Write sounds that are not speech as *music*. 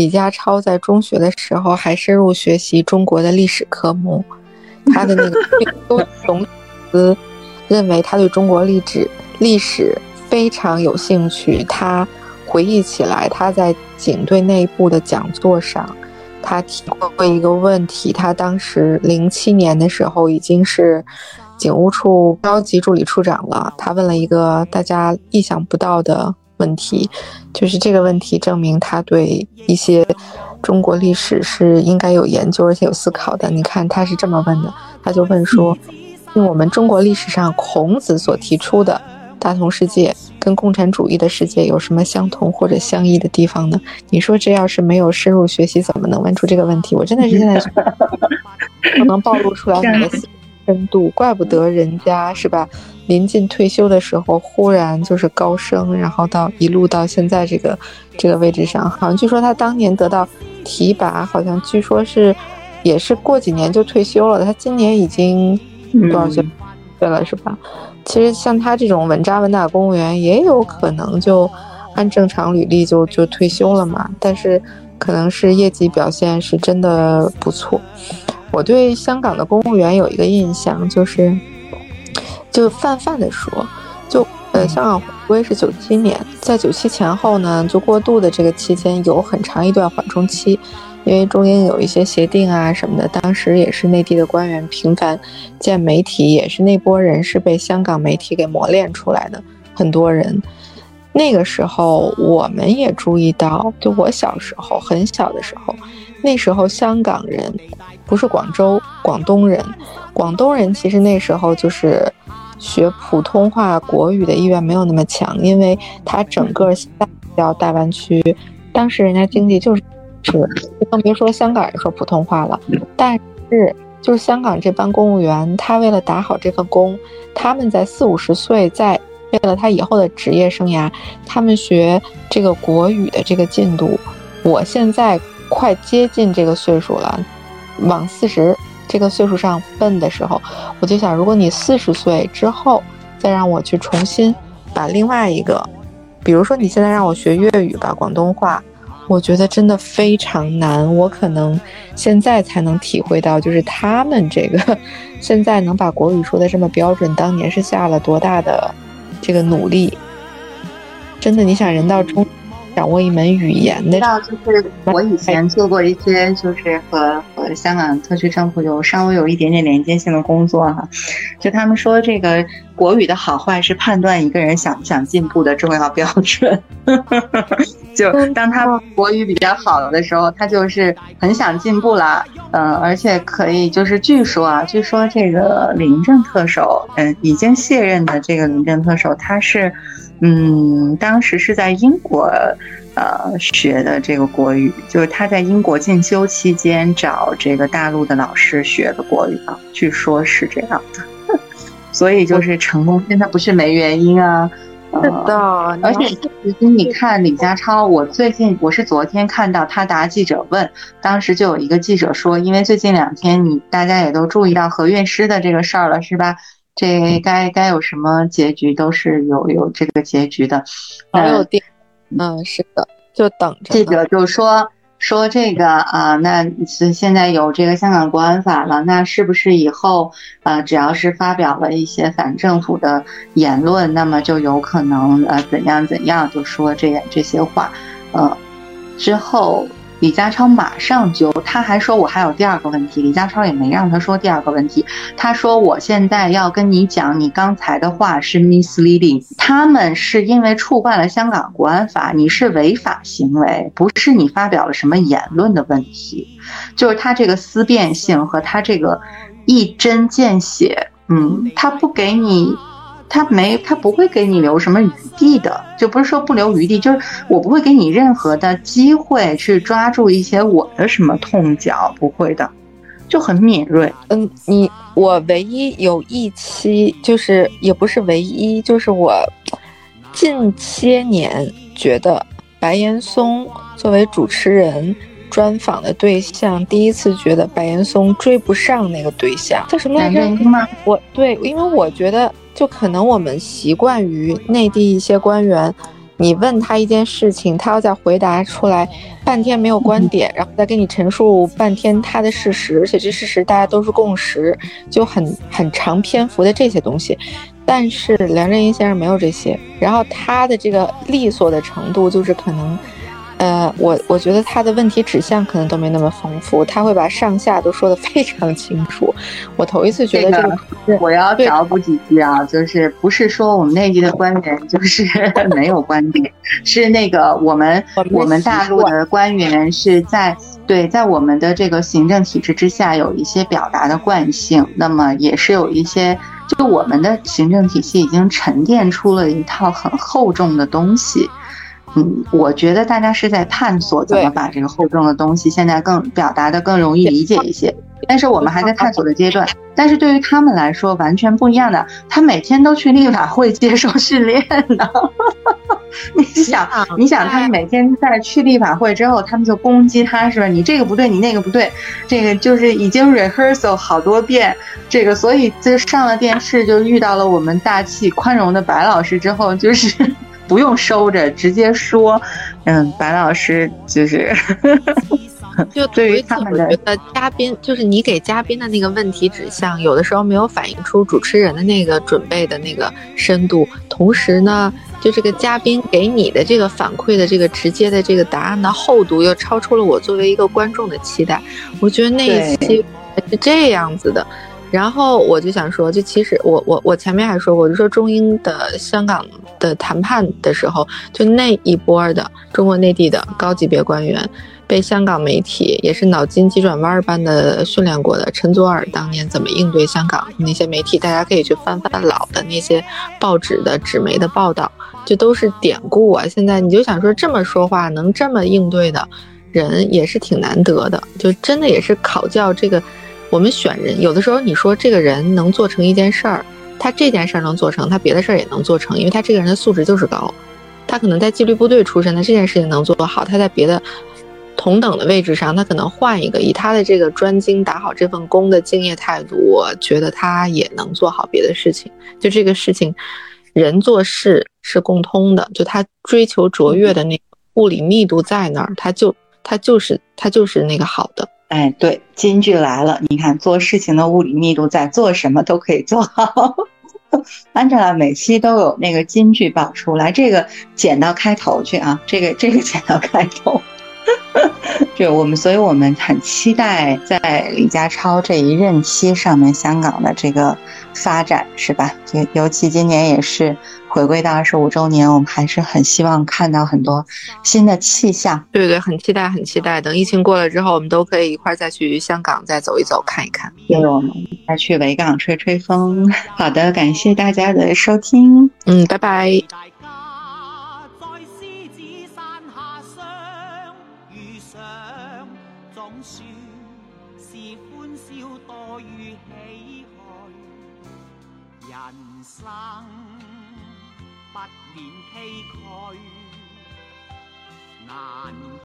李家超在中学的时候还深入学习中国的历史科目，他的那个 *laughs* 总思认为他对中国历史历史非常有兴趣。他回忆起来，他在警队内部的讲座上，他提过一个问题。他当时零七年的时候已经是警务处高级助理处长了。他问了一个大家意想不到的。问题就是这个问题证明他对一些中国历史是应该有研究而且有思考的。你看他是这么问的，他就问说：用我们中国历史上孔子所提出的大同世界跟共产主义的世界有什么相同或者相异的地方呢？你说这要是没有深入学习，怎么能问出这个问题？我真的是现在可 *laughs* 能暴露出来你的深度，怪不得人家是吧？临近退休的时候，忽然就是高升，然后到一路到现在这个这个位置上，好像据说他当年得到提拔，好像据说是也是过几年就退休了。他今年已经多少岁岁了是吧？其实像他这种稳扎稳打公务员，也有可能就按正常履历就就退休了嘛。但是可能是业绩表现是真的不错。我对香港的公务员有一个印象就是。就泛泛的说，就呃，香港回归是九七年，在九七前后呢，就过渡的这个期间有很长一段缓冲期，因为中英有一些协定啊什么的，当时也是内地的官员频繁见媒体，也是那波人是被香港媒体给磨练出来的，很多人。那个时候我们也注意到，就我小时候很小的时候，那时候香港人不是广州广东人，广东人其实那时候就是。学普通话国语的意愿没有那么强，因为他整个叫大湾区，当时人家经济就是是，更别说香港人说普通话了。但是就是香港这帮公务员，他为了打好这份工，他们在四五十岁，在为了他以后的职业生涯，他们学这个国语的这个进度，我现在快接近这个岁数了，往四十。这个岁数上奔的时候，我就想，如果你四十岁之后再让我去重新把另外一个，比如说你现在让我学粤语吧，广东话，我觉得真的非常难。我可能现在才能体会到，就是他们这个 *laughs* 现在能把国语说的这么标准，当年是下了多大的这个努力。真的，你想人到中。掌握一门语言的，知道就是我以前做过一些，就是和和香港特区政府有稍微有一点点连接性的工作哈。就他们说，这个国语的好坏是判断一个人想不想进步的重要标准。*laughs* 就当他国语比较好的时候，他就是很想进步啦。嗯，而且可以就是据说啊，据说这个林政特首，嗯，已经卸任的这个林政特首，他是。嗯，当时是在英国，呃，学的这个国语，就是他在英国进修期间找这个大陆的老师学的国语啊，据说是这样的。所以就是成功，现在不是没原因啊。是的，而且其实你看李家超，我最近我是昨天看到他答记者问，当时就有一个记者说，因为最近两天你大家也都注意到何韵诗的这个事儿了，是吧？这该该有什么结局都是有有这个结局的，没有定，嗯，是的，就等着。记者就说说这个啊，那现在有这个香港国安法了，那是不是以后啊，只要是发表了一些反政府的言论，那么就有可能呃怎样怎样，就说这这些话，呃，之后。李家超马上就，他还说我还有第二个问题，李家超也没让他说第二个问题，他说我现在要跟你讲，你刚才的话是 misleading，他们是因为触犯了香港国安法，你是违法行为，不是你发表了什么言论的问题，就是他这个思辨性和他这个一针见血，嗯，他不给你。他没，他不会给你留什么余地的，就不是说不留余地，就是我不会给你任何的机会去抓住一些我的什么痛脚，不会的，就很敏锐。嗯，你我唯一有一期，就是也不是唯一，就是我近些年觉得白岩松作为主持人专访的对象，第一次觉得白岩松追不上那个对象，叫什么来着？我对，因为我觉得。就可能我们习惯于内地一些官员你问他一件事情，他要再回答出来半天没有观点，然后再跟你陈述半天他的事实，而且这事实大家都是共识，就很很长篇幅的这些东西。但是梁振英先生没有这些，然后他的这个利索的程度就是可能。呃，我我觉得他的问题指向可能都没那么丰富，他会把上下都说得 *laughs* 非常清楚。我头一次觉得这个，我要找补几句啊，就是不是说我们内地的官员就是 *laughs* 没有观点，是那个我们我们大陆的官员是在对在我们的这个行政体制之下有一些表达的惯性，那么也是有一些，就我们的行政体系已经沉淀出了一套很厚重的东西。嗯，我觉得大家是在探索怎么把这个厚重的东西现在更表达的更容易理解一些，但是我们还在探索的阶段。但是对于他们来说，完全不一样的，他每天都去立法会接受训练呢。*laughs* 你想，你想，他们每天在去立法会之后，他们就攻击他，是吧？你这个不对，你那个不对，这个就是已经 rehearsal 好多遍，这个所以就上了电视，就遇到了我们大气宽容的白老师之后，就是。不用收着，直接说。嗯，白老师就是，*laughs* 就对于他们的嘉宾，就是你给嘉宾的那个问题指向，有的时候没有反映出主持人的那个准备的那个深度。同时呢，就这个嘉宾给你的这个反馈的这个直接的这个答案的厚度，又超出了我作为一个观众的期待。我觉得那一期是这样子的。然后我就想说，就其实我我我前面还说过，就说中英的香港的谈判的时候，就那一波的中国内地的高级别官员，被香港媒体也是脑筋急转弯般的训练过的。陈佐尔当年怎么应对香港那些媒体，大家可以去翻翻老的那些报纸的纸媒的报道，就都是典故啊。现在你就想说这么说话能这么应对的人也是挺难得的，就真的也是考教这个。我们选人，有的时候你说这个人能做成一件事儿，他这件事儿能做成，他别的事儿也能做成，因为他这个人的素质就是高。他可能在纪律部队出身的这件事情能做好，他在别的同等的位置上，他可能换一个，以他的这个专精打好这份工的敬业态度，我觉得他也能做好别的事情。就这个事情，人做事是共通的，就他追求卓越的那个物理密度在那儿，他就他就是他就是那个好的。哎，对，金句来了！你看，做事情的物理密度在，做什么都可以做好。Angela 每期都有那个金句爆出来，这个剪到开头去啊，这个这个剪到开头。*laughs* 就我们，所以我们很期待在李家超这一任期上面，香港的这个发展，是吧？尤尤其今年也是回归到二十五周年，我们还是很希望看到很多新的气象。对对，很期待，很期待。等疫情过了之后，我们都可以一块再去香港再走一走，看一看。对，我们再去维港吹吹风。好的，感谢大家的收听。嗯，拜拜。想总算是欢笑多于唏嘘，人生不免崎岖难。